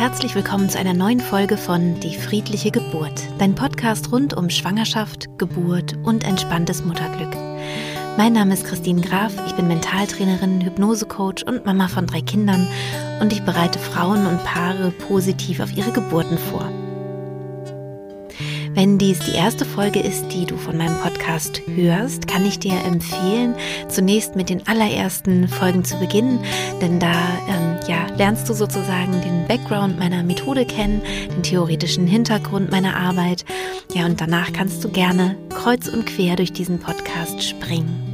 herzlich willkommen zu einer neuen Folge von Die friedliche Geburt, dein Podcast rund um Schwangerschaft, Geburt und entspanntes Mutterglück. Mein Name ist Christine Graf, ich bin Mentaltrainerin, Hypnosecoach und Mama von drei Kindern und ich bereite Frauen und Paare positiv auf ihre Geburten vor. Wenn dies die erste Folge ist, die du von meinem Podcast hörst, kann ich dir empfehlen, zunächst mit den allerersten Folgen zu beginnen, denn da ähm, ja, lernst du sozusagen den Background meiner Methode kennen, den theoretischen Hintergrund meiner Arbeit. Ja, und danach kannst du gerne kreuz und quer durch diesen Podcast springen.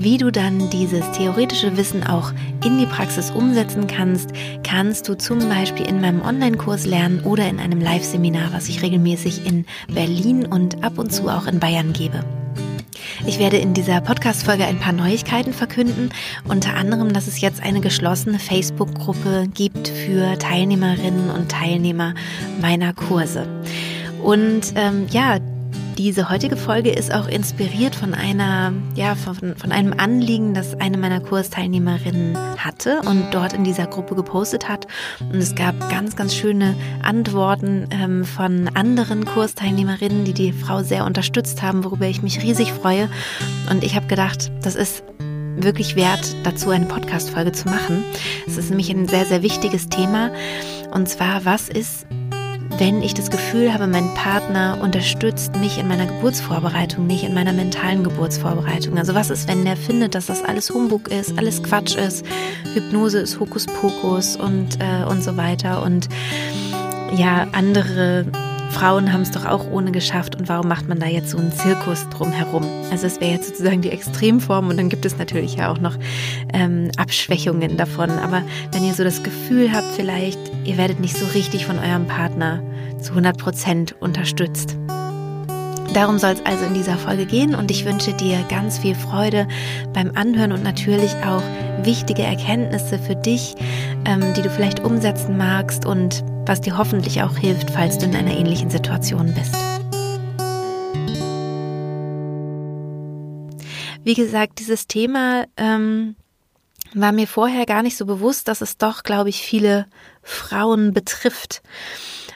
Wie du dann dieses theoretische Wissen auch in die Praxis umsetzen kannst, kannst du zum Beispiel in meinem Online-Kurs lernen oder in einem Live-Seminar, was ich regelmäßig in Berlin und ab und zu auch in Bayern gebe. Ich werde in dieser Podcast-Folge ein paar Neuigkeiten verkünden, unter anderem, dass es jetzt eine geschlossene Facebook-Gruppe gibt für Teilnehmerinnen und Teilnehmer meiner Kurse. Und ähm, ja, diese heutige Folge ist auch inspiriert von einer, ja, von, von einem Anliegen, das eine meiner Kursteilnehmerinnen hatte und dort in dieser Gruppe gepostet hat. Und es gab ganz, ganz schöne Antworten ähm, von anderen Kursteilnehmerinnen, die die Frau sehr unterstützt haben, worüber ich mich riesig freue. Und ich habe gedacht, das ist wirklich wert, dazu eine Podcast-Folge zu machen. Es ist nämlich ein sehr, sehr wichtiges Thema. Und zwar, was ist wenn ich das Gefühl habe, mein Partner unterstützt mich in meiner Geburtsvorbereitung, nicht in meiner mentalen Geburtsvorbereitung. Also was ist, wenn der findet, dass das alles Humbug ist, alles Quatsch ist, Hypnose ist Hokuspokus und, äh, und so weiter. Und ja, andere Frauen haben es doch auch ohne geschafft und warum macht man da jetzt so einen Zirkus drumherum? Also es wäre jetzt sozusagen die Extremform und dann gibt es natürlich ja auch noch ähm, Abschwächungen davon. Aber wenn ihr so das Gefühl habt, vielleicht ihr werdet nicht so richtig von eurem Partner zu 100 Prozent unterstützt. Darum soll es also in dieser Folge gehen und ich wünsche dir ganz viel Freude beim Anhören und natürlich auch wichtige Erkenntnisse für dich, ähm, die du vielleicht umsetzen magst und was dir hoffentlich auch hilft, falls du in einer ähnlichen Situation bist. Wie gesagt, dieses Thema ähm, war mir vorher gar nicht so bewusst, dass es doch, glaube ich, viele Frauen betrifft.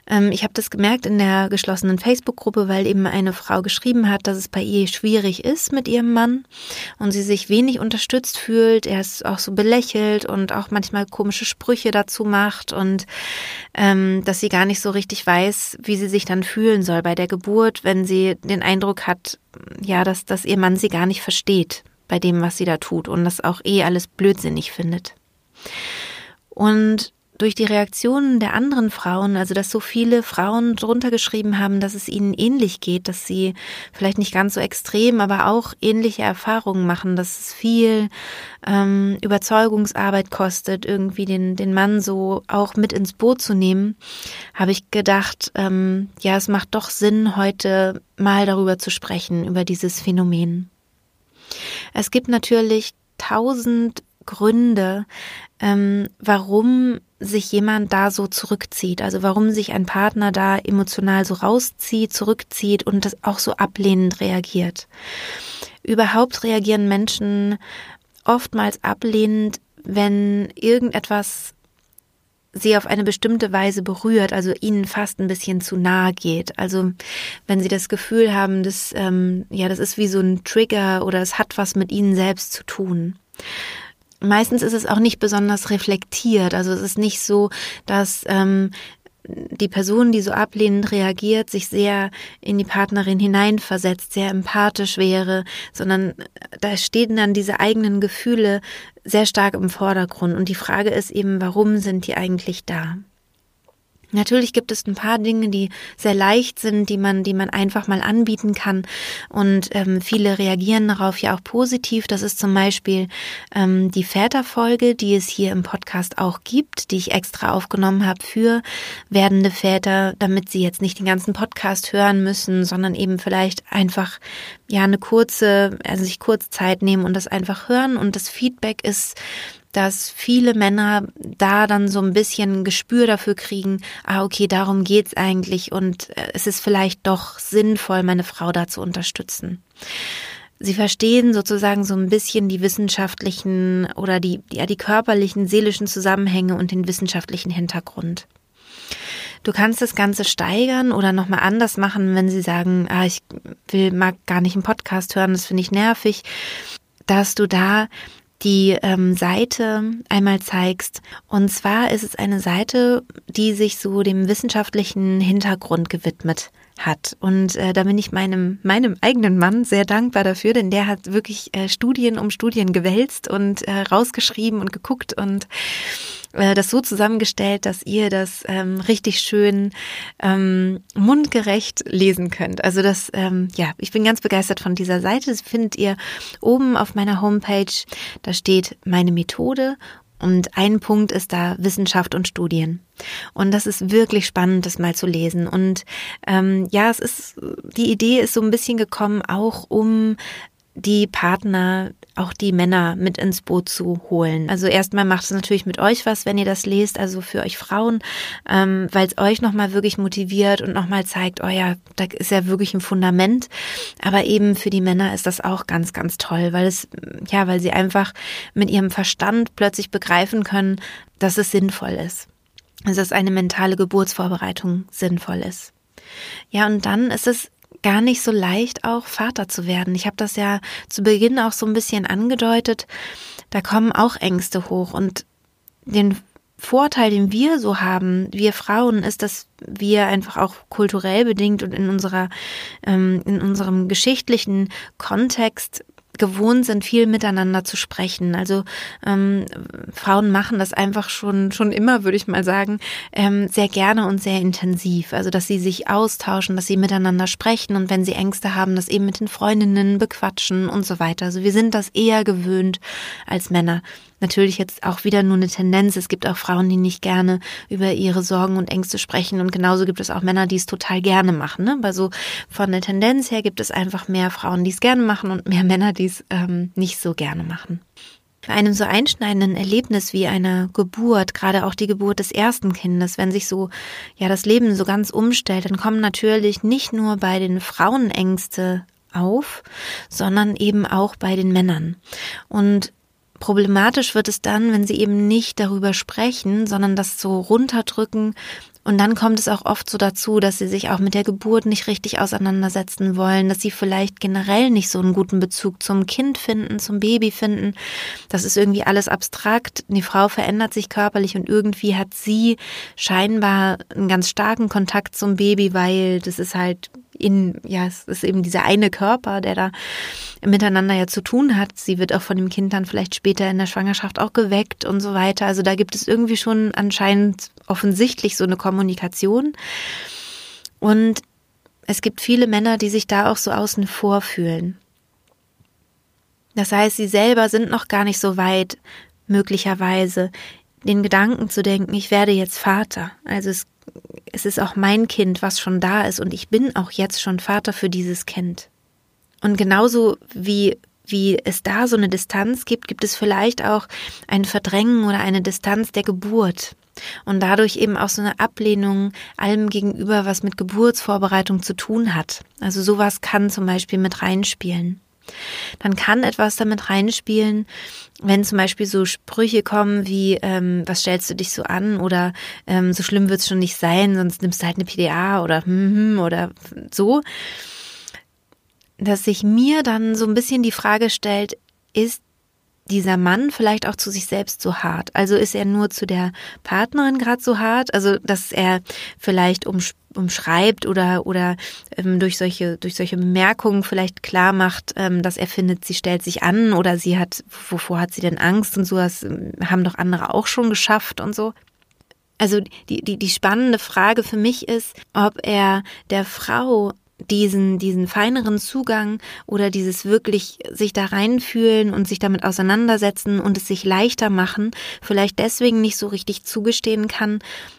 Ähm, ich habe das gemerkt in der geschlossenen Facebook-Gruppe, weil eben eine Frau geschrieben hat, dass es bei ihr schwierig ist mit ihrem Mann und sie sich wenig unterstützt fühlt. Er ist auch so belächelt und auch manchmal komische Sprüche dazu macht und ähm, dass sie gar nicht so richtig weiß, wie sie sich dann fühlen soll bei der Geburt, wenn sie den Eindruck hat, ja, dass, dass ihr Mann sie gar nicht versteht bei dem, was sie da tut und das auch eh alles blödsinnig findet. Und durch die Reaktionen der anderen Frauen, also dass so viele Frauen drunter geschrieben haben, dass es ihnen ähnlich geht, dass sie vielleicht nicht ganz so extrem, aber auch ähnliche Erfahrungen machen, dass es viel ähm, Überzeugungsarbeit kostet, irgendwie den, den Mann so auch mit ins Boot zu nehmen, habe ich gedacht, ähm, ja, es macht doch Sinn, heute mal darüber zu sprechen, über dieses Phänomen. Es gibt natürlich tausend Gründe, ähm, warum sich jemand da so zurückzieht, also warum sich ein Partner da emotional so rauszieht, zurückzieht und das auch so ablehnend reagiert. Überhaupt reagieren Menschen oftmals ablehnend, wenn irgendetwas sie auf eine bestimmte Weise berührt, also ihnen fast ein bisschen zu nahe geht. Also wenn sie das Gefühl haben, dass ähm, ja, das ist wie so ein Trigger oder es hat was mit ihnen selbst zu tun meistens ist es auch nicht besonders reflektiert. Also es ist nicht so, dass ähm, die Person, die so ablehnend reagiert, sich sehr in die Partnerin hineinversetzt, sehr empathisch wäre, sondern da stehen dann diese eigenen Gefühle sehr stark im Vordergrund. Und die Frage ist eben, warum sind die eigentlich da? Natürlich gibt es ein paar Dinge, die sehr leicht sind, die man, die man einfach mal anbieten kann. Und ähm, viele reagieren darauf ja auch positiv. Das ist zum Beispiel ähm, die Väterfolge, die es hier im Podcast auch gibt, die ich extra aufgenommen habe für werdende Väter, damit sie jetzt nicht den ganzen Podcast hören müssen, sondern eben vielleicht einfach ja eine kurze, also sich kurz Zeit nehmen und das einfach hören. Und das Feedback ist dass viele Männer da dann so ein bisschen Gespür dafür kriegen, ah, okay, darum geht's eigentlich und äh, es ist vielleicht doch sinnvoll, meine Frau da zu unterstützen. Sie verstehen sozusagen so ein bisschen die wissenschaftlichen oder die, ja, die körperlichen, seelischen Zusammenhänge und den wissenschaftlichen Hintergrund. Du kannst das Ganze steigern oder nochmal anders machen, wenn sie sagen, ah, ich will, mag gar nicht einen Podcast hören, das finde ich nervig, dass du da die ähm, Seite einmal zeigst. Und zwar ist es eine Seite, die sich so dem wissenschaftlichen Hintergrund gewidmet hat. Und äh, da bin ich meinem, meinem eigenen Mann sehr dankbar dafür, denn der hat wirklich äh, Studien um Studien gewälzt und äh, rausgeschrieben und geguckt und äh, das so zusammengestellt, dass ihr das ähm, richtig schön ähm, mundgerecht lesen könnt. Also das, ähm, ja, ich bin ganz begeistert von dieser Seite. Das findet ihr oben auf meiner Homepage. Da steht meine Methode und ein Punkt ist da Wissenschaft und Studien. Und das ist wirklich spannend, das mal zu lesen. Und ähm, ja, es ist, die Idee ist so ein bisschen gekommen, auch um die Partner, auch die Männer mit ins Boot zu holen. Also erstmal macht es natürlich mit euch was, wenn ihr das lest, also für euch Frauen, ähm, weil es euch nochmal wirklich motiviert und nochmal zeigt, oh ja, da ist ja wirklich ein Fundament. Aber eben für die Männer ist das auch ganz, ganz toll, weil es, ja, weil sie einfach mit ihrem Verstand plötzlich begreifen können, dass es sinnvoll ist. Also dass eine mentale Geburtsvorbereitung sinnvoll ist. Ja, und dann ist es gar nicht so leicht, auch Vater zu werden. Ich habe das ja zu Beginn auch so ein bisschen angedeutet. Da kommen auch Ängste hoch und den Vorteil, den wir so haben, wir Frauen, ist, dass wir einfach auch kulturell bedingt und in unserer, ähm, in unserem geschichtlichen Kontext gewohnt sind, viel miteinander zu sprechen. Also ähm, Frauen machen das einfach schon schon immer, würde ich mal sagen, ähm, sehr gerne und sehr intensiv. Also dass sie sich austauschen, dass sie miteinander sprechen und wenn sie Ängste haben, das eben mit den Freundinnen bequatschen und so weiter. Also wir sind das eher gewöhnt als Männer natürlich jetzt auch wieder nur eine Tendenz. Es gibt auch Frauen, die nicht gerne über ihre Sorgen und Ängste sprechen und genauso gibt es auch Männer, die es total gerne machen. Ne? Aber so von der Tendenz her gibt es einfach mehr Frauen, die es gerne machen und mehr Männer, die es ähm, nicht so gerne machen. Bei einem so einschneidenden Erlebnis wie einer Geburt, gerade auch die Geburt des ersten Kindes, wenn sich so, ja, das Leben so ganz umstellt, dann kommen natürlich nicht nur bei den Frauen Ängste auf, sondern eben auch bei den Männern. Und Problematisch wird es dann, wenn sie eben nicht darüber sprechen, sondern das so runterdrücken. Und dann kommt es auch oft so dazu, dass sie sich auch mit der Geburt nicht richtig auseinandersetzen wollen, dass sie vielleicht generell nicht so einen guten Bezug zum Kind finden, zum Baby finden. Das ist irgendwie alles abstrakt. Die Frau verändert sich körperlich und irgendwie hat sie scheinbar einen ganz starken Kontakt zum Baby, weil das ist halt in, ja, es ist eben dieser eine Körper, der da miteinander ja zu tun hat. Sie wird auch von dem Kind dann vielleicht später in der Schwangerschaft auch geweckt und so weiter. Also da gibt es irgendwie schon anscheinend offensichtlich so eine Kommunikation. Und es gibt viele Männer, die sich da auch so außen vor fühlen. Das heißt, sie selber sind noch gar nicht so weit, möglicherweise den Gedanken zu denken, ich werde jetzt Vater. Also es es ist auch mein Kind, was schon da ist und ich bin auch jetzt schon Vater für dieses Kind. Und genauso wie wie es da so eine Distanz gibt, gibt es vielleicht auch ein Verdrängen oder eine Distanz der Geburt. Und dadurch eben auch so eine Ablehnung allem gegenüber, was mit Geburtsvorbereitung zu tun hat. Also sowas kann zum Beispiel mit reinspielen dann kann etwas damit reinspielen, wenn zum Beispiel so Sprüche kommen wie, ähm, was stellst du dich so an? Oder ähm, so schlimm wird es schon nicht sein, sonst nimmst du halt eine PDA oder hm, hm, oder so, dass sich mir dann so ein bisschen die Frage stellt, ist dieser Mann vielleicht auch zu sich selbst so hart? Also ist er nur zu der Partnerin gerade so hart? Also dass er vielleicht um, umschreibt oder oder ähm, durch solche durch solche Bemerkungen vielleicht klar macht, ähm, dass er findet, sie stellt sich an oder sie hat wovor hat sie denn Angst und so das ähm, haben doch andere auch schon geschafft und so. Also die, die, die spannende Frage für mich ist, ob er der Frau diesen, diesen feineren Zugang oder dieses wirklich sich da reinfühlen und sich damit auseinandersetzen und es sich leichter machen, vielleicht deswegen nicht so richtig zugestehen kann,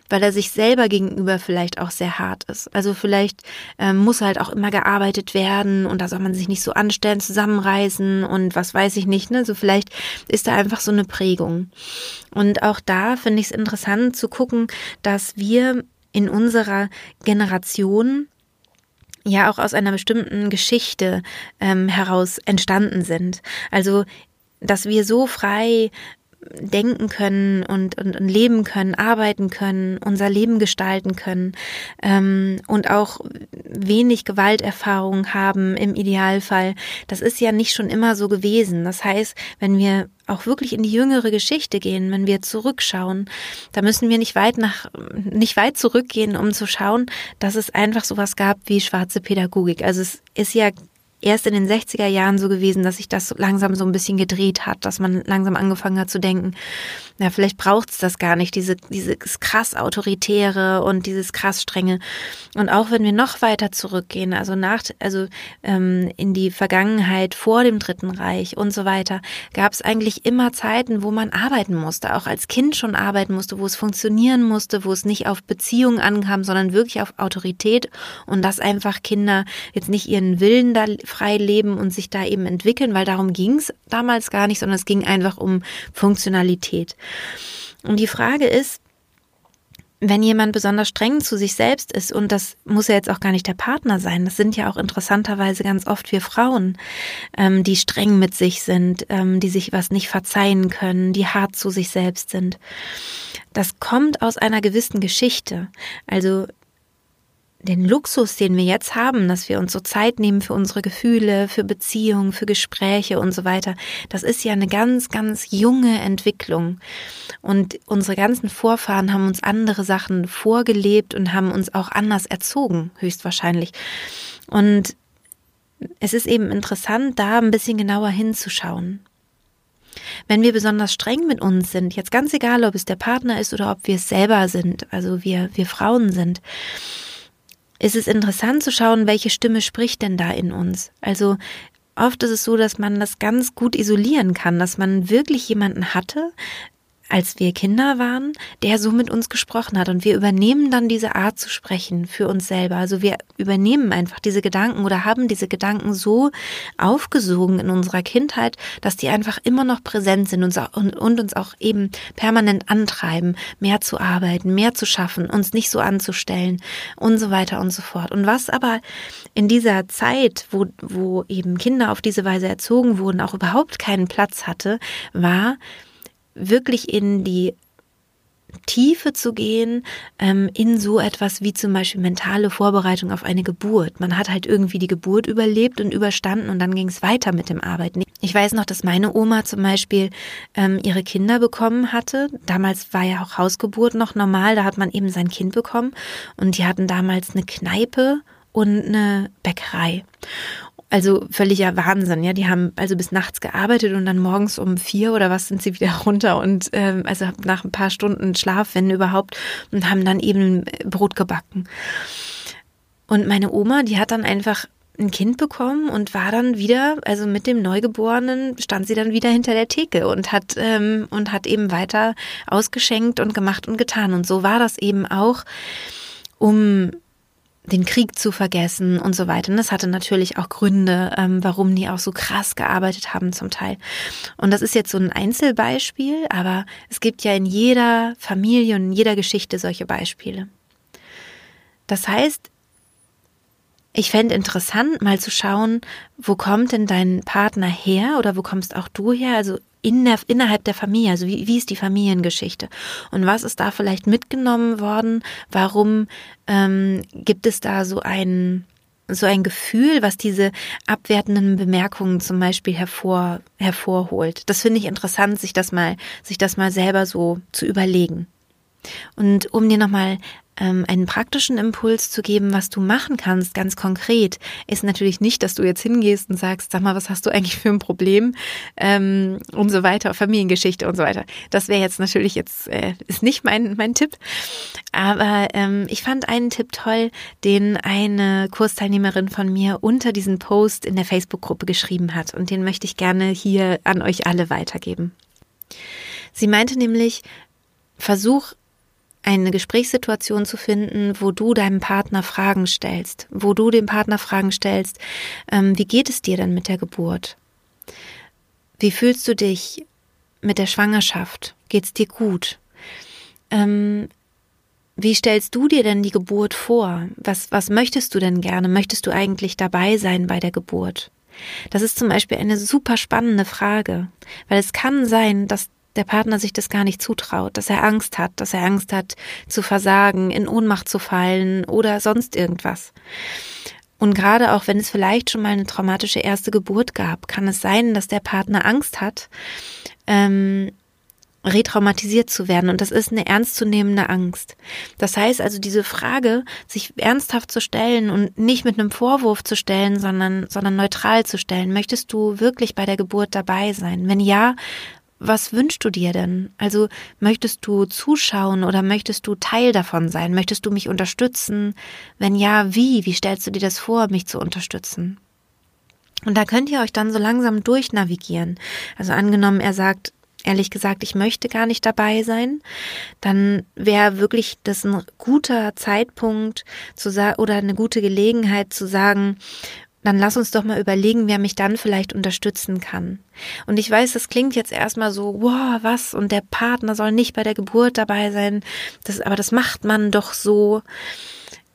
weil er sich selber gegenüber vielleicht auch sehr hart ist. Also vielleicht ähm, muss halt auch immer gearbeitet werden und da soll man sich nicht so anstellen, zusammenreißen und was weiß ich nicht, ne? So vielleicht ist da einfach so eine Prägung. Und auch da finde ich es interessant zu gucken, dass wir in unserer Generation ja auch aus einer bestimmten Geschichte ähm, heraus entstanden sind. Also, dass wir so frei denken können und, und, und leben können, arbeiten können, unser Leben gestalten können ähm, und auch wenig Gewalterfahrung haben im Idealfall. Das ist ja nicht schon immer so gewesen. Das heißt, wenn wir auch wirklich in die jüngere Geschichte gehen, wenn wir zurückschauen, da müssen wir nicht weit nach, nicht weit zurückgehen, um zu schauen, dass es einfach sowas gab wie schwarze Pädagogik. Also es ist ja erst in den 60er Jahren so gewesen, dass sich das langsam so ein bisschen gedreht hat, dass man langsam angefangen hat zu denken, ja, vielleicht braucht es das gar nicht, diese, dieses krass autoritäre und dieses krass strenge. Und auch wenn wir noch weiter zurückgehen, also nach, also ähm, in die Vergangenheit vor dem Dritten Reich und so weiter, gab es eigentlich immer Zeiten, wo man arbeiten musste, auch als Kind schon arbeiten musste, wo es funktionieren musste, wo es nicht auf Beziehungen ankam, sondern wirklich auf Autorität und dass einfach Kinder jetzt nicht ihren Willen da frei leben und sich da eben entwickeln, weil darum ging es damals gar nicht, sondern es ging einfach um Funktionalität. Und die Frage ist, wenn jemand besonders streng zu sich selbst ist, und das muss ja jetzt auch gar nicht der Partner sein, das sind ja auch interessanterweise ganz oft wir Frauen, ähm, die streng mit sich sind, ähm, die sich was nicht verzeihen können, die hart zu sich selbst sind. Das kommt aus einer gewissen Geschichte. Also den Luxus, den wir jetzt haben, dass wir uns so Zeit nehmen für unsere Gefühle, für Beziehungen, für Gespräche und so weiter, das ist ja eine ganz, ganz junge Entwicklung. Und unsere ganzen Vorfahren haben uns andere Sachen vorgelebt und haben uns auch anders erzogen, höchstwahrscheinlich. Und es ist eben interessant, da ein bisschen genauer hinzuschauen. Wenn wir besonders streng mit uns sind, jetzt ganz egal, ob es der Partner ist oder ob wir es selber sind, also wir, wir Frauen sind, ist es interessant zu schauen, welche Stimme spricht denn da in uns. Also oft ist es so, dass man das ganz gut isolieren kann, dass man wirklich jemanden hatte, als wir Kinder waren, der so mit uns gesprochen hat. Und wir übernehmen dann diese Art zu sprechen für uns selber. Also wir übernehmen einfach diese Gedanken oder haben diese Gedanken so aufgesogen in unserer Kindheit, dass die einfach immer noch präsent sind und, uns auch eben permanent antreiben, mehr zu arbeiten, mehr zu schaffen, uns nicht so anzustellen und so weiter und so fort. Und was aber in dieser Zeit, wo, wo eben Kinder auf diese Weise erzogen wurden, auch überhaupt keinen Platz hatte, war, wirklich in die Tiefe zu gehen ähm, in so etwas wie zum Beispiel mentale Vorbereitung auf eine Geburt. Man hat halt irgendwie die Geburt überlebt und überstanden und dann ging es weiter mit dem Arbeiten. Ich weiß noch, dass meine Oma zum Beispiel ähm, ihre Kinder bekommen hatte. Damals war ja auch Hausgeburt noch normal, da hat man eben sein Kind bekommen und die hatten damals eine Kneipe und eine Bäckerei. Also völliger Wahnsinn, ja. Die haben also bis nachts gearbeitet und dann morgens um vier oder was sind sie wieder runter und ähm, also nach ein paar Stunden Schlaf, wenn überhaupt, und haben dann eben Brot gebacken. Und meine Oma, die hat dann einfach ein Kind bekommen und war dann wieder, also mit dem Neugeborenen stand sie dann wieder hinter der Theke und hat ähm, und hat eben weiter ausgeschenkt und gemacht und getan. Und so war das eben auch, um den Krieg zu vergessen und so weiter. Und das hatte natürlich auch Gründe, ähm, warum die auch so krass gearbeitet haben zum Teil. Und das ist jetzt so ein Einzelbeispiel, aber es gibt ja in jeder Familie und in jeder Geschichte solche Beispiele. Das heißt, ich fände interessant, mal zu schauen, wo kommt denn dein Partner her oder wo kommst auch du her? Also in der, innerhalb der Familie, also wie, wie ist die Familiengeschichte und was ist da vielleicht mitgenommen worden? Warum ähm, gibt es da so ein so ein Gefühl, was diese abwertenden Bemerkungen zum Beispiel hervor, hervorholt. Das finde ich interessant, sich das mal, sich das mal selber so zu überlegen. Und um dir nochmal ähm, einen praktischen Impuls zu geben, was du machen kannst, ganz konkret, ist natürlich nicht, dass du jetzt hingehst und sagst, sag mal, was hast du eigentlich für ein Problem ähm, und so weiter, Familiengeschichte und so weiter. Das wäre jetzt natürlich jetzt, äh, ist nicht mein, mein Tipp. Aber ähm, ich fand einen Tipp toll, den eine Kursteilnehmerin von mir unter diesen Post in der Facebook-Gruppe geschrieben hat. Und den möchte ich gerne hier an euch alle weitergeben. Sie meinte nämlich, versuch eine Gesprächssituation zu finden, wo du deinem Partner Fragen stellst, wo du dem Partner Fragen stellst, ähm, wie geht es dir denn mit der Geburt? Wie fühlst du dich mit der Schwangerschaft? Geht's dir gut? Ähm, wie stellst du dir denn die Geburt vor? Was, was möchtest du denn gerne? Möchtest du eigentlich dabei sein bei der Geburt? Das ist zum Beispiel eine super spannende Frage, weil es kann sein, dass der Partner sich das gar nicht zutraut, dass er Angst hat, dass er Angst hat zu versagen, in Ohnmacht zu fallen oder sonst irgendwas. Und gerade auch wenn es vielleicht schon mal eine traumatische erste Geburt gab, kann es sein, dass der Partner Angst hat, ähm, retraumatisiert zu werden. Und das ist eine ernstzunehmende Angst. Das heißt also, diese Frage, sich ernsthaft zu stellen und nicht mit einem Vorwurf zu stellen, sondern, sondern neutral zu stellen. Möchtest du wirklich bei der Geburt dabei sein? Wenn ja, was wünschst du dir denn? Also möchtest du zuschauen oder möchtest du Teil davon sein? Möchtest du mich unterstützen? Wenn ja, wie? Wie stellst du dir das vor, mich zu unterstützen? Und da könnt ihr euch dann so langsam durchnavigieren. Also angenommen, er sagt, ehrlich gesagt, ich möchte gar nicht dabei sein, dann wäre wirklich das ein guter Zeitpunkt zu sagen oder eine gute Gelegenheit zu sagen, dann lass uns doch mal überlegen, wer mich dann vielleicht unterstützen kann. Und ich weiß, das klingt jetzt erstmal so, wow, was? Und der Partner soll nicht bei der Geburt dabei sein. Das, aber das macht man doch so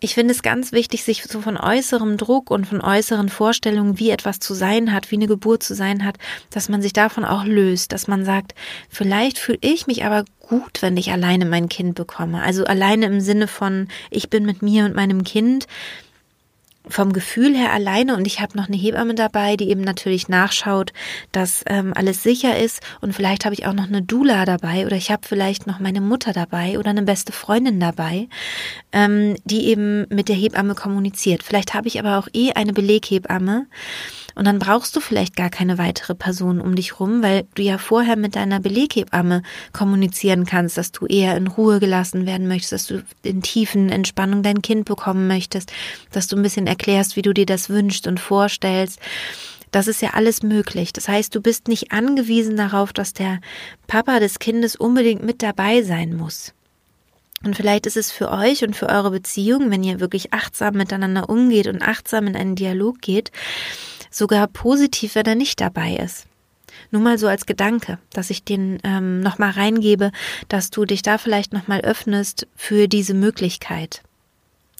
ich finde es ganz wichtig, sich so von äußerem Druck und von äußeren Vorstellungen, wie etwas zu sein hat, wie eine Geburt zu sein hat, dass man sich davon auch löst, dass man sagt, vielleicht fühle ich mich aber gut, wenn ich alleine mein Kind bekomme. Also alleine im Sinne von, ich bin mit mir und meinem Kind vom Gefühl her alleine und ich habe noch eine Hebamme dabei, die eben natürlich nachschaut, dass ähm, alles sicher ist und vielleicht habe ich auch noch eine Dula dabei oder ich habe vielleicht noch meine Mutter dabei oder eine beste Freundin dabei, ähm, die eben mit der Hebamme kommuniziert. Vielleicht habe ich aber auch eh eine Beleghebamme und dann brauchst du vielleicht gar keine weitere Person um dich rum, weil du ja vorher mit deiner Beleghebamme kommunizieren kannst, dass du eher in Ruhe gelassen werden möchtest, dass du in tiefen Entspannung dein Kind bekommen möchtest, dass du ein bisschen erklärst, wie du dir das wünschst und vorstellst. Das ist ja alles möglich. Das heißt, du bist nicht angewiesen darauf, dass der Papa des Kindes unbedingt mit dabei sein muss. Und vielleicht ist es für euch und für eure Beziehung, wenn ihr wirklich achtsam miteinander umgeht und achtsam in einen Dialog geht, sogar positiv, wenn er nicht dabei ist. Nur mal so als Gedanke, dass ich den ähm, nochmal reingebe, dass du dich da vielleicht nochmal öffnest für diese Möglichkeit.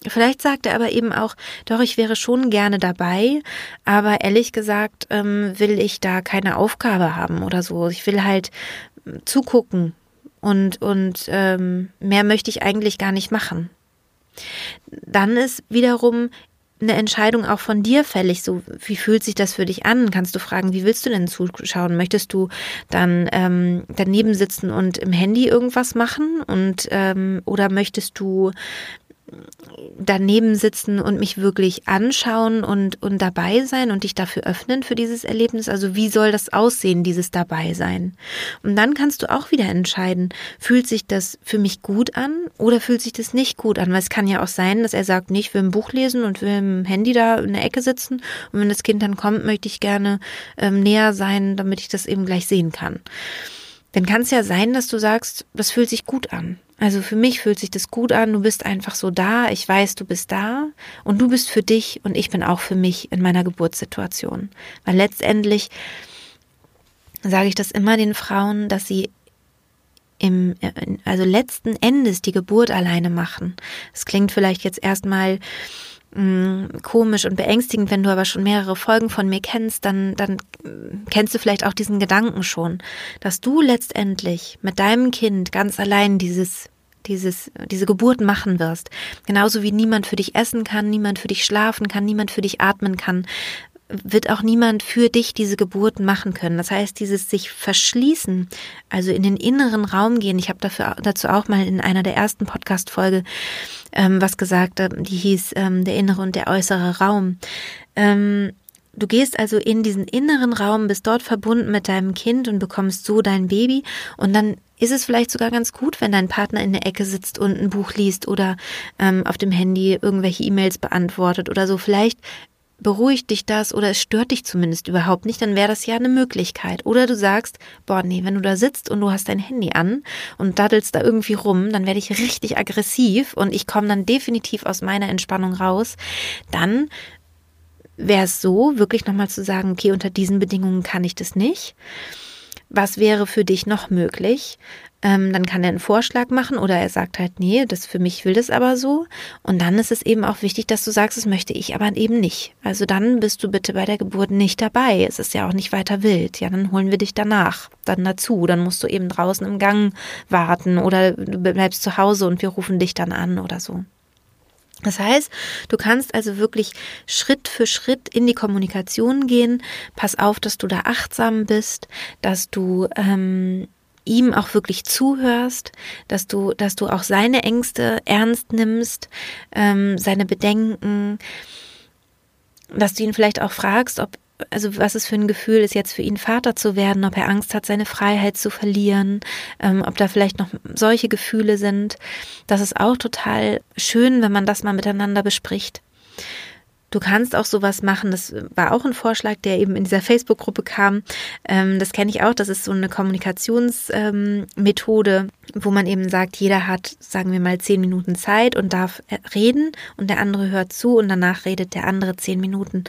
Vielleicht sagt er aber eben auch, doch, ich wäre schon gerne dabei, aber ehrlich gesagt ähm, will ich da keine Aufgabe haben oder so. Ich will halt zugucken und, und ähm, mehr möchte ich eigentlich gar nicht machen. Dann ist wiederum eine Entscheidung auch von dir fällig. So, wie fühlt sich das für dich an? Kannst du fragen, wie willst du denn zuschauen? Möchtest du dann ähm, daneben sitzen und im Handy irgendwas machen? Und ähm, oder möchtest du daneben sitzen und mich wirklich anschauen und, und dabei sein und dich dafür öffnen für dieses Erlebnis? Also wie soll das aussehen, dieses dabei sein? Und dann kannst du auch wieder entscheiden, fühlt sich das für mich gut an oder fühlt sich das nicht gut an? Weil es kann ja auch sein, dass er sagt, nee, ich will ein Buch lesen und will im Handy da in der Ecke sitzen und wenn das Kind dann kommt, möchte ich gerne ähm, näher sein, damit ich das eben gleich sehen kann. Dann kann es ja sein, dass du sagst, das fühlt sich gut an. Also für mich fühlt sich das gut an, du bist einfach so da, ich weiß, du bist da und du bist für dich und ich bin auch für mich in meiner Geburtssituation. Weil letztendlich sage ich das immer den Frauen, dass sie im, also letzten Endes die Geburt alleine machen. Es klingt vielleicht jetzt erstmal mh, komisch und beängstigend, wenn du aber schon mehrere Folgen von mir kennst, dann, dann kennst du vielleicht auch diesen Gedanken schon, dass du letztendlich mit deinem Kind ganz allein dieses dieses, diese Geburt machen wirst. Genauso wie niemand für dich essen kann, niemand für dich schlafen kann, niemand für dich atmen kann, wird auch niemand für dich diese Geburten machen können. Das heißt, dieses sich verschließen, also in den inneren Raum gehen. Ich habe dafür dazu auch mal in einer der ersten Podcast-Folge ähm, was gesagt, äh, die hieß ähm, der innere und der äußere Raum. Ähm, Du gehst also in diesen inneren Raum, bist dort verbunden mit deinem Kind und bekommst so dein Baby. Und dann ist es vielleicht sogar ganz gut, wenn dein Partner in der Ecke sitzt und ein Buch liest oder ähm, auf dem Handy irgendwelche E-Mails beantwortet oder so. Vielleicht beruhigt dich das oder es stört dich zumindest überhaupt nicht, dann wäre das ja eine Möglichkeit. Oder du sagst, boah, nee, wenn du da sitzt und du hast dein Handy an und daddelst da irgendwie rum, dann werde ich richtig aggressiv und ich komme dann definitiv aus meiner Entspannung raus. Dann wäre es so, wirklich nochmal zu sagen, okay, unter diesen Bedingungen kann ich das nicht. was wäre für dich noch möglich? Ähm, dann kann er einen Vorschlag machen oder er sagt halt, nee, das für mich will das aber so. Und dann ist es eben auch wichtig, dass du sagst, das möchte ich aber eben nicht. Also dann bist du bitte bei der Geburt nicht dabei. Es ist ja auch nicht weiter wild. Ja, dann holen wir dich danach dann dazu. Dann musst du eben draußen im Gang warten oder du bleibst zu Hause und wir rufen dich dann an oder so. Das heißt, du kannst also wirklich Schritt für Schritt in die Kommunikation gehen. Pass auf, dass du da achtsam bist, dass du ähm, ihm auch wirklich zuhörst, dass du, dass du auch seine Ängste ernst nimmst, ähm, seine Bedenken, dass du ihn vielleicht auch fragst, ob also was es für ein Gefühl ist, jetzt für ihn Vater zu werden, ob er Angst hat, seine Freiheit zu verlieren, ähm, ob da vielleicht noch solche Gefühle sind. Das ist auch total schön, wenn man das mal miteinander bespricht. Du kannst auch sowas machen, das war auch ein Vorschlag, der eben in dieser Facebook-Gruppe kam. Ähm, das kenne ich auch, das ist so eine Kommunikationsmethode, ähm, wo man eben sagt, jeder hat, sagen wir mal, zehn Minuten Zeit und darf reden und der andere hört zu und danach redet der andere zehn Minuten.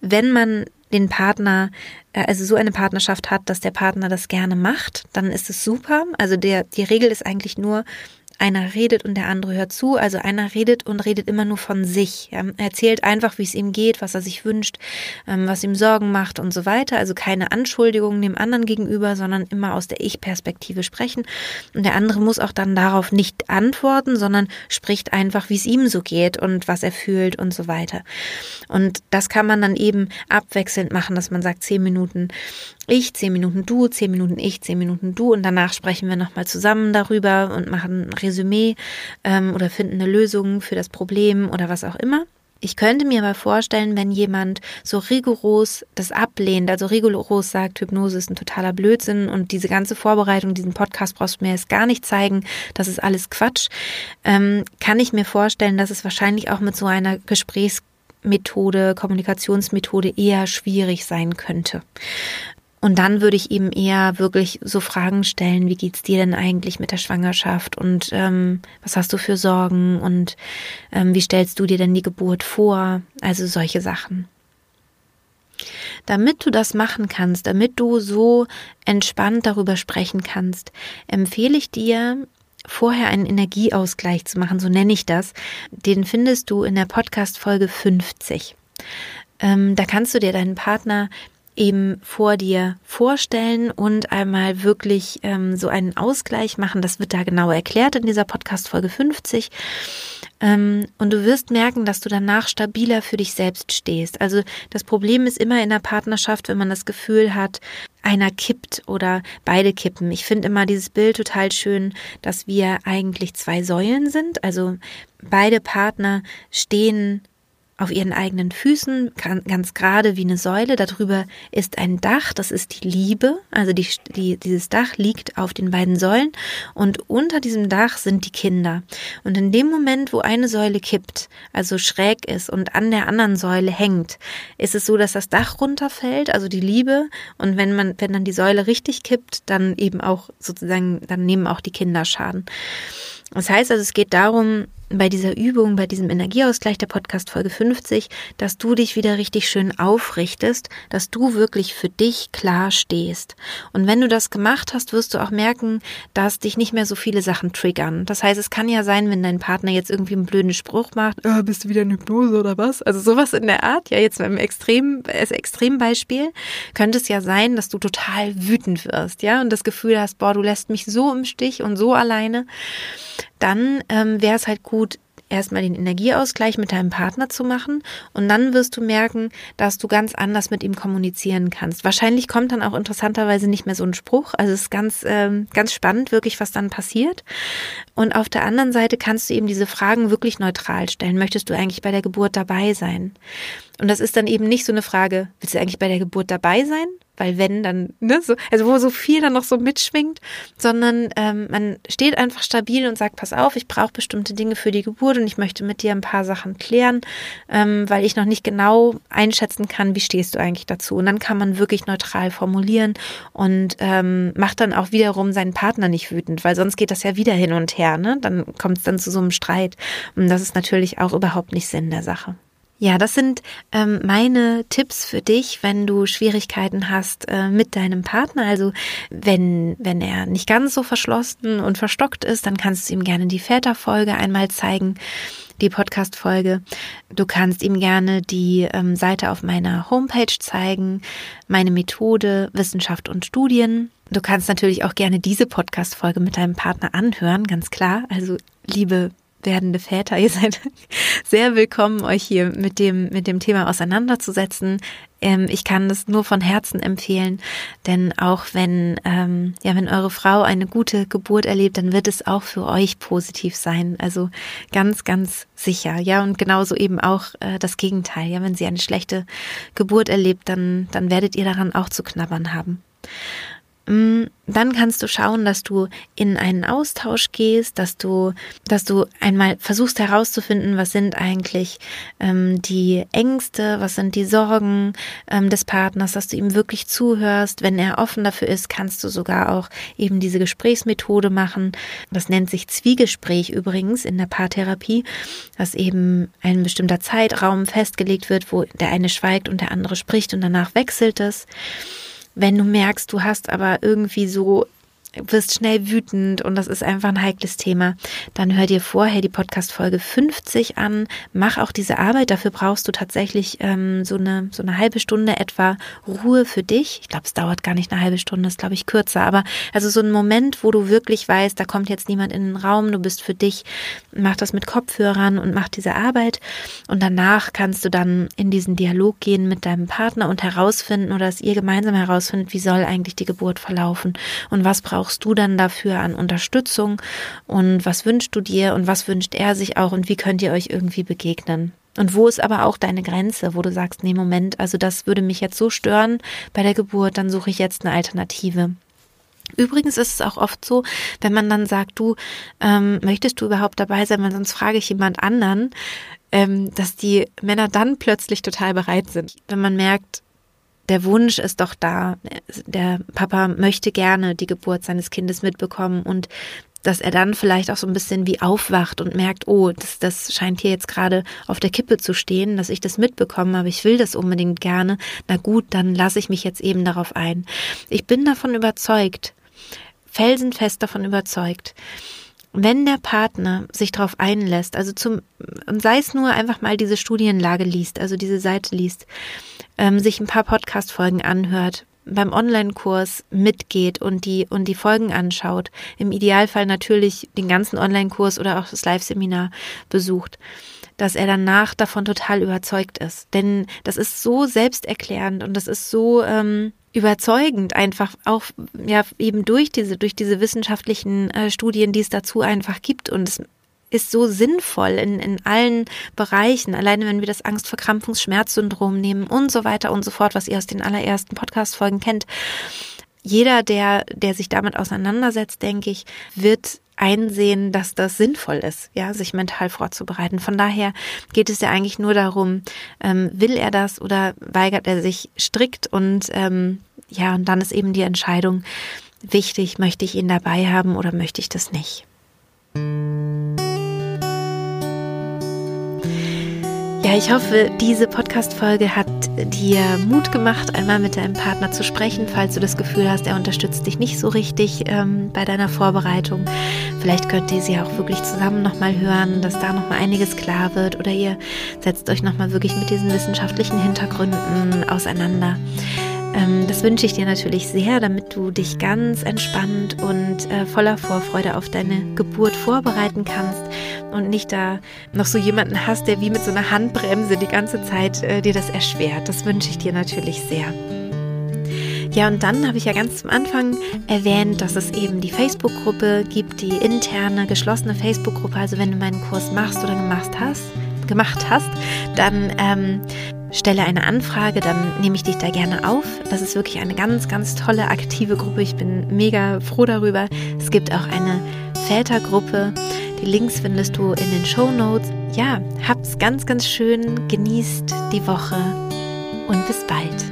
Wenn man den Partner, äh, also so eine Partnerschaft hat, dass der Partner das gerne macht, dann ist es super. Also der, die Regel ist eigentlich nur, einer redet und der andere hört zu. Also einer redet und redet immer nur von sich. Er erzählt einfach, wie es ihm geht, was er sich wünscht, ähm, was ihm Sorgen macht und so weiter. Also keine Anschuldigungen dem anderen gegenüber, sondern immer aus der Ich-Perspektive sprechen. Und der andere muss auch dann darauf nicht antworten, sondern spricht einfach, wie es ihm so geht und was er fühlt und so weiter. Und das kann man dann eben abwechselnd machen, dass man sagt, zehn Minuten ich, zehn Minuten du, zehn Minuten ich, zehn Minuten du und danach sprechen wir nochmal zusammen darüber und machen ein Resümee ähm, oder finden eine Lösung für das Problem oder was auch immer. Ich könnte mir aber vorstellen, wenn jemand so rigoros das ablehnt, also rigoros sagt, Hypnose ist ein totaler Blödsinn und diese ganze Vorbereitung, diesen Podcast brauchst du mir jetzt gar nicht zeigen, das ist alles Quatsch, ähm, kann ich mir vorstellen, dass es wahrscheinlich auch mit so einer Gesprächsmethode, Kommunikationsmethode eher schwierig sein könnte. Und dann würde ich eben eher wirklich so Fragen stellen, wie geht's dir denn eigentlich mit der Schwangerschaft und ähm, was hast du für Sorgen und ähm, wie stellst du dir denn die Geburt vor? Also solche Sachen. Damit du das machen kannst, damit du so entspannt darüber sprechen kannst, empfehle ich dir, vorher einen Energieausgleich zu machen, so nenne ich das. Den findest du in der Podcast Folge 50. Ähm, da kannst du dir deinen Partner eben vor dir vorstellen und einmal wirklich ähm, so einen Ausgleich machen. Das wird da genau erklärt in dieser Podcast Folge 50. Ähm, und du wirst merken, dass du danach stabiler für dich selbst stehst. Also das Problem ist immer in der Partnerschaft, wenn man das Gefühl hat, einer kippt oder beide kippen. Ich finde immer dieses Bild total schön, dass wir eigentlich zwei Säulen sind. Also beide Partner stehen auf ihren eigenen Füßen, ganz gerade wie eine Säule. Darüber ist ein Dach, das ist die Liebe. Also die, die, dieses Dach liegt auf den beiden Säulen und unter diesem Dach sind die Kinder. Und in dem Moment, wo eine Säule kippt, also schräg ist und an der anderen Säule hängt, ist es so, dass das Dach runterfällt, also die Liebe. Und wenn man, wenn dann die Säule richtig kippt, dann eben auch sozusagen, dann nehmen auch die Kinder Schaden. Das heißt also, es geht darum, bei dieser Übung, bei diesem Energieausgleich der Podcast Folge 50, dass du dich wieder richtig schön aufrichtest, dass du wirklich für dich klar stehst. Und wenn du das gemacht hast, wirst du auch merken, dass dich nicht mehr so viele Sachen triggern. Das heißt, es kann ja sein, wenn dein Partner jetzt irgendwie einen blöden Spruch macht, oh, bist du wieder in Hypnose oder was? Also sowas in der Art, ja jetzt im Extrem, als Extrembeispiel, könnte es ja sein, dass du total wütend wirst, ja, und das Gefühl hast, boah, du lässt mich so im Stich und so alleine dann ähm, wäre es halt gut, erstmal den Energieausgleich mit deinem Partner zu machen und dann wirst du merken, dass du ganz anders mit ihm kommunizieren kannst. Wahrscheinlich kommt dann auch interessanterweise nicht mehr so ein Spruch. Also es ist ganz, ähm, ganz spannend wirklich, was dann passiert. Und auf der anderen Seite kannst du eben diese Fragen wirklich neutral stellen. Möchtest du eigentlich bei der Geburt dabei sein? Und das ist dann eben nicht so eine Frage, willst du eigentlich bei der Geburt dabei sein? Weil wenn dann, ne, so, also wo so viel dann noch so mitschwingt, sondern ähm, man steht einfach stabil und sagt, pass auf, ich brauche bestimmte Dinge für die Geburt und ich möchte mit dir ein paar Sachen klären, ähm, weil ich noch nicht genau einschätzen kann, wie stehst du eigentlich dazu. Und dann kann man wirklich neutral formulieren und ähm, macht dann auch wiederum seinen Partner nicht wütend, weil sonst geht das ja wieder hin und her, ne? Dann kommt es dann zu so einem Streit. Und das ist natürlich auch überhaupt nicht Sinn der Sache. Ja, das sind ähm, meine Tipps für dich, wenn du Schwierigkeiten hast äh, mit deinem Partner. Also wenn, wenn er nicht ganz so verschlossen und verstockt ist, dann kannst du ihm gerne die Väterfolge einmal zeigen, die Podcast-Folge. Du kannst ihm gerne die ähm, Seite auf meiner Homepage zeigen, meine Methode, Wissenschaft und Studien. Du kannst natürlich auch gerne diese Podcast-Folge mit deinem Partner anhören, ganz klar. Also liebe werdende Väter, ihr seid sehr willkommen, euch hier mit dem, mit dem Thema auseinanderzusetzen. Ähm, ich kann das nur von Herzen empfehlen, denn auch wenn, ähm, ja, wenn eure Frau eine gute Geburt erlebt, dann wird es auch für euch positiv sein. Also ganz, ganz sicher. Ja, und genauso eben auch äh, das Gegenteil. Ja, wenn sie eine schlechte Geburt erlebt, dann, dann werdet ihr daran auch zu knabbern haben. Mm, dann kannst du schauen, dass du in einen Austausch gehst, dass du, dass du einmal versuchst herauszufinden, was sind eigentlich ähm, die Ängste, was sind die Sorgen ähm, des Partners, dass du ihm wirklich zuhörst. Wenn er offen dafür ist, kannst du sogar auch eben diese Gesprächsmethode machen. Das nennt sich Zwiegespräch übrigens in der Paartherapie, dass eben ein bestimmter Zeitraum festgelegt wird, wo der eine schweigt und der andere spricht und danach wechselt es. Wenn du merkst, du hast aber irgendwie so wirst schnell wütend und das ist einfach ein heikles Thema, dann hör dir vorher die Podcast-Folge 50 an, mach auch diese Arbeit. Dafür brauchst du tatsächlich ähm, so, eine, so eine halbe Stunde etwa Ruhe für dich. Ich glaube, es dauert gar nicht eine halbe Stunde, ist glaube ich kürzer, aber also so ein Moment, wo du wirklich weißt, da kommt jetzt niemand in den Raum, du bist für dich, mach das mit Kopfhörern und mach diese Arbeit. Und danach kannst du dann in diesen Dialog gehen mit deinem Partner und herausfinden oder dass ihr gemeinsam herausfindet, wie soll eigentlich die Geburt verlaufen und was braucht brauchst du dann dafür an Unterstützung und was wünschst du dir und was wünscht er sich auch und wie könnt ihr euch irgendwie begegnen? Und wo ist aber auch deine Grenze, wo du sagst, nee, Moment, also das würde mich jetzt so stören bei der Geburt, dann suche ich jetzt eine Alternative. Übrigens ist es auch oft so, wenn man dann sagt, du, ähm, möchtest du überhaupt dabei sein, weil sonst frage ich jemand anderen, ähm, dass die Männer dann plötzlich total bereit sind. Wenn man merkt, der Wunsch ist doch da. Der Papa möchte gerne die Geburt seines Kindes mitbekommen und dass er dann vielleicht auch so ein bisschen wie aufwacht und merkt, oh, das, das scheint hier jetzt gerade auf der Kippe zu stehen, dass ich das mitbekomme, aber ich will das unbedingt gerne. Na gut, dann lasse ich mich jetzt eben darauf ein. Ich bin davon überzeugt, felsenfest davon überzeugt, wenn der Partner sich darauf einlässt, also zum, sei es nur einfach mal diese Studienlage liest, also diese Seite liest, ähm, sich ein paar Podcast-Folgen anhört, beim Online-Kurs mitgeht und die, und die Folgen anschaut, im Idealfall natürlich den ganzen Online-Kurs oder auch das Live-Seminar besucht, dass er danach davon total überzeugt ist. Denn das ist so selbsterklärend und das ist so ähm, überzeugend, einfach auch ja eben durch diese, durch diese wissenschaftlichen äh, Studien, die es dazu einfach gibt. Und es ist so sinnvoll in, in allen Bereichen. Alleine wenn wir das Angstverkrampfungsschmerzsyndrom nehmen und so weiter und so fort, was ihr aus den allerersten Podcast-Folgen kennt. Jeder, der, der sich damit auseinandersetzt, denke ich, wird einsehen, dass das sinnvoll ist, ja, sich mental vorzubereiten. Von daher geht es ja eigentlich nur darum, ähm, will er das oder weigert er sich strikt und ähm, ja, und dann ist eben die Entscheidung wichtig, möchte ich ihn dabei haben oder möchte ich das nicht. Ja, ich hoffe, diese Podcast-Folge hat dir Mut gemacht, einmal mit deinem Partner zu sprechen, falls du das Gefühl hast, er unterstützt dich nicht so richtig ähm, bei deiner Vorbereitung. Vielleicht könnt ihr sie auch wirklich zusammen nochmal hören, dass da nochmal einiges klar wird oder ihr setzt euch nochmal wirklich mit diesen wissenschaftlichen Hintergründen auseinander. Ähm, das wünsche ich dir natürlich sehr, damit du dich ganz entspannt und äh, voller Vorfreude auf deine Geburt vorbereiten kannst und nicht da noch so jemanden hast, der wie mit so einer Handbremse die ganze Zeit äh, dir das erschwert. Das wünsche ich dir natürlich sehr. Ja, und dann habe ich ja ganz zum Anfang erwähnt, dass es eben die Facebook-Gruppe gibt, die interne, geschlossene Facebook-Gruppe. Also wenn du meinen Kurs machst oder gemacht hast, gemacht hast, dann ähm, stelle eine Anfrage, dann nehme ich dich da gerne auf. Das ist wirklich eine ganz, ganz tolle, aktive Gruppe. Ich bin mega froh darüber. Es gibt auch eine Vätergruppe. Die Links findest du in den Show Notes. Ja, hab's ganz, ganz schön, genießt die Woche und bis bald.